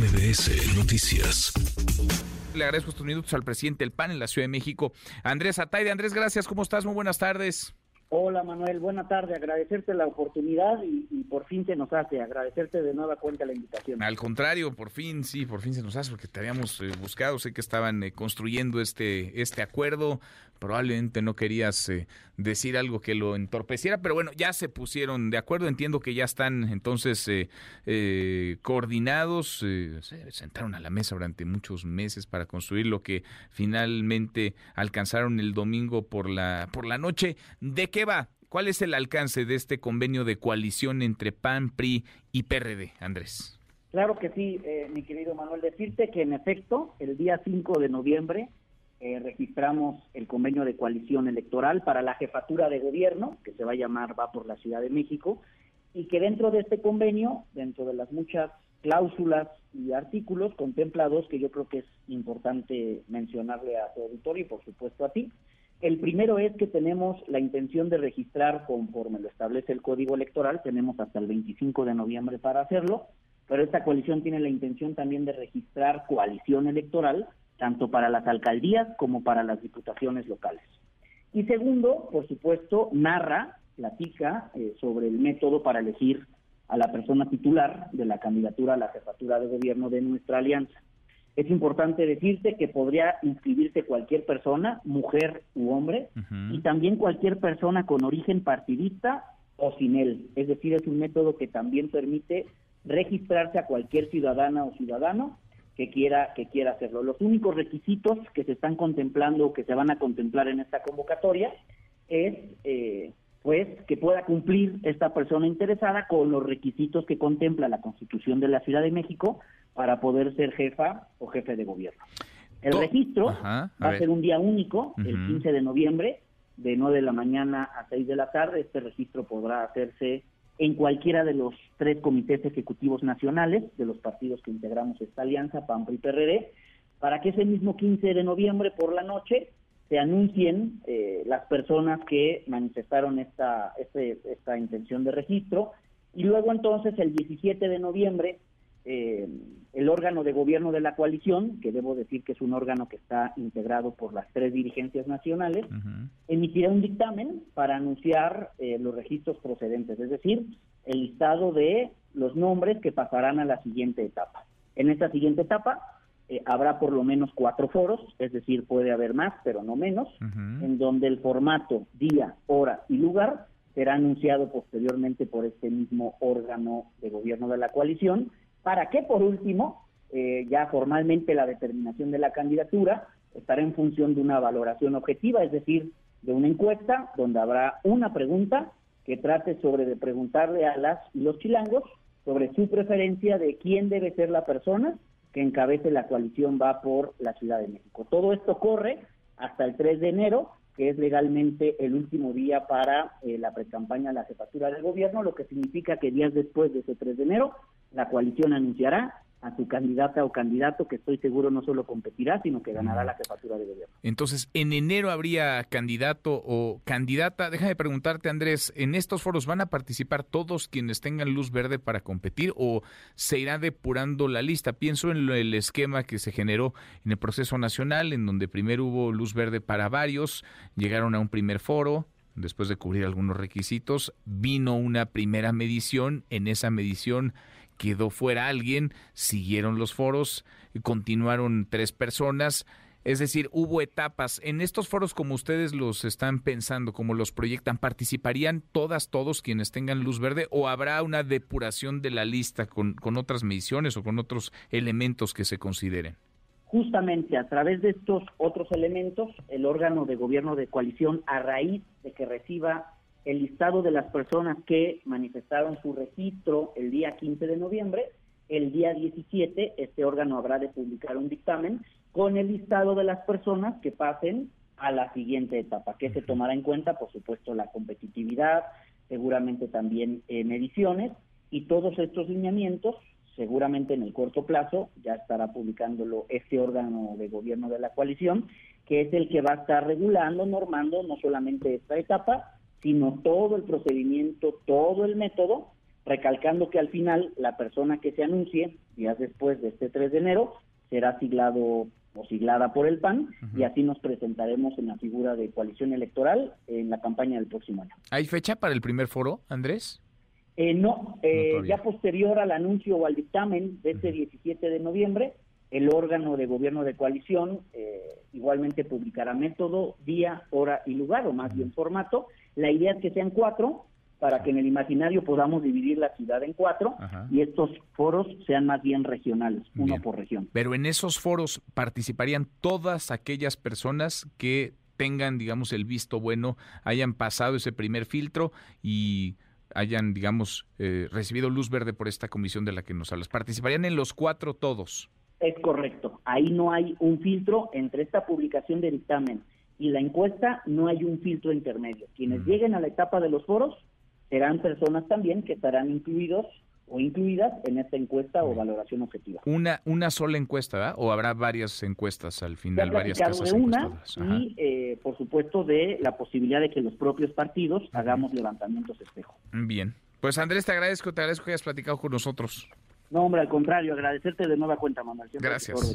MBS Noticias. Le agradezco estos minutos al presidente del PAN en la Ciudad de México, Andrés Ataide. Andrés, gracias. ¿Cómo estás? Muy buenas tardes. Hola Manuel, buena tarde, agradecerte la oportunidad y, por fin se nos hace, agradecerte de nueva cuenta la invitación. Al contrario, por fin, sí, por fin se nos hace porque te habíamos eh, buscado, sé que estaban eh, construyendo este, este acuerdo, probablemente no querías eh, decir algo que lo entorpeciera, pero bueno, ya se pusieron de acuerdo, entiendo que ya están entonces coordinados, se sentaron a la mesa durante muchos meses para construir lo que finalmente alcanzaron el domingo por la, por la noche. ¿De qué va? ¿Cuál es el alcance de este convenio de coalición entre PAN, PRI y PRD, Andrés? Claro que sí, eh, mi querido Manuel. Decirte que en efecto, el día 5 de noviembre eh, registramos el convenio de coalición electoral para la jefatura de gobierno, que se va a llamar Va por la Ciudad de México, y que dentro de este convenio, dentro de las muchas cláusulas y artículos contemplados, que yo creo que es importante mencionarle a tu auditorio y por supuesto a ti, el primero es que tenemos la intención de registrar conforme lo establece el Código Electoral, tenemos hasta el 25 de noviembre para hacerlo, pero esta coalición tiene la intención también de registrar coalición electoral, tanto para las alcaldías como para las diputaciones locales. Y segundo, por supuesto, narra, platica eh, sobre el método para elegir a la persona titular de la candidatura a la jefatura de gobierno de nuestra alianza. Es importante decirte que podría inscribirse cualquier persona, mujer u hombre, y también cualquier persona con origen partidista o sin él. Es decir, es un método que también permite registrarse a cualquier ciudadana o ciudadano que quiera que quiera hacerlo. Los únicos requisitos que se están contemplando o que se van a contemplar en esta convocatoria es eh, pues que pueda cumplir esta persona interesada con los requisitos que contempla la Constitución de la Ciudad de México para poder ser jefa o jefe de gobierno. El registro va a, ser un día único, el 15 de noviembre, de 9 de la mañana a 6 de la tarde. Este registro podrá hacerse en cualquiera de los tres comités ejecutivos nacionales de los partidos que integramos esta alianza, PAN, PRI, PRD, para que ese mismo 15 de noviembre por la noche se anuncien eh, las personas que manifestaron esta, este, esta intención de registro y luego entonces el 17 de noviembre eh, el órgano de gobierno de la coalición, que debo decir que es un órgano que está integrado por las tres dirigencias nacionales, emitirá un dictamen para anunciar eh, los registros procedentes, es decir, el listado de los nombres que pasarán a la siguiente etapa. En esta siguiente etapa eh, habrá por lo menos cuatro foros, es decir, puede haber más, pero no menos, en donde el formato, día, hora y lugar será anunciado posteriormente por este mismo órgano de gobierno de la coalición para que por último, eh, ya formalmente la determinación de la candidatura estará en función de una valoración objetiva, es decir, de una encuesta donde habrá una pregunta que trate sobre de preguntarle a las y los chilangos sobre su preferencia de quién debe ser la persona que encabece la coalición va por la Ciudad de México. Todo esto corre hasta el 3 de enero, que es legalmente el último día para eh, la precampaña a la jefatura del gobierno, lo que significa que días después de ese 3 de enero la coalición anunciará a su candidata o candidato que estoy seguro no solo competirá, sino que ganará la jefatura de gobierno. Entonces, en enero habría candidato o candidata. Déjame preguntarte, Andrés, ¿en estos foros van a participar todos quienes tengan luz verde para competir o se irá depurando la lista? Pienso en el esquema que se generó en el proceso nacional, en donde primero hubo luz verde para varios, llegaron a un primer foro, después de cubrir algunos requisitos, vino una primera medición, en esa medición quedó fuera alguien, siguieron los foros, continuaron tres personas. Es decir, hubo etapas. En estos foros, como ustedes los están pensando, como los proyectan, ¿participarían todas, todos quienes tengan luz verde o habrá una depuración de la lista con, con otras mediciones o con otros elementos que se consideren? Justamente a través de estos otros elementos, el órgano de gobierno de coalición, a raíz de que reciba el listado de las personas que manifestaron su registro el día 15 de noviembre. El día 17 este órgano habrá de publicar un dictamen con el listado de las personas que pasen a la siguiente etapa, que se tomará en cuenta, por supuesto, la competitividad, seguramente también eh, mediciones y todos estos lineamientos, seguramente en el corto plazo, ya estará publicándolo este órgano de gobierno de la coalición, que es el que va a estar regulando, normando no solamente esta etapa, sino todo el procedimiento, todo el método recalcando que al final la persona que se anuncie días después de este 3 de enero será siglado o siglada por el PAN y así nos presentaremos en la figura de coalición electoral en la campaña del próximo año. ¿Hay fecha para el primer foro, Andrés? Eh, no, eh, ya posterior al anuncio o al dictamen de este 17 de noviembre, el órgano de gobierno de coalición eh, igualmente publicará método, día, hora y lugar, o más bien formato. La idea es que sean cuatro, para que en el imaginario podamos dividir la ciudad en cuatro y estos foros sean más bien regionales, uno por región. Pero en esos foros participarían todas aquellas personas que tengan, digamos, el visto bueno, hayan pasado ese primer filtro y hayan, digamos, eh, recibido luz verde por esta comisión de la que nos hablas. ¿Participarían en los cuatro todos? Es correcto. Ahí no hay un filtro entre esta publicación de dictamen y la encuesta, no hay un filtro intermedio. Quienes lleguen a la etapa de los foros serán personas también que estarán incluidos o incluidas en esta encuesta o valoración objetiva. Una una sola encuesta, ¿verdad? ¿O habrá varias encuestas al final, varias casas de una y, eh, por supuesto, de la posibilidad de que los propios partidos hagamos levantamientos espejo. Bien. Pues Andrés, te agradezco, te agradezco que hayas platicado con nosotros. No, hombre, al contrario, agradecerte de nueva cuenta, Manuel. Gracias.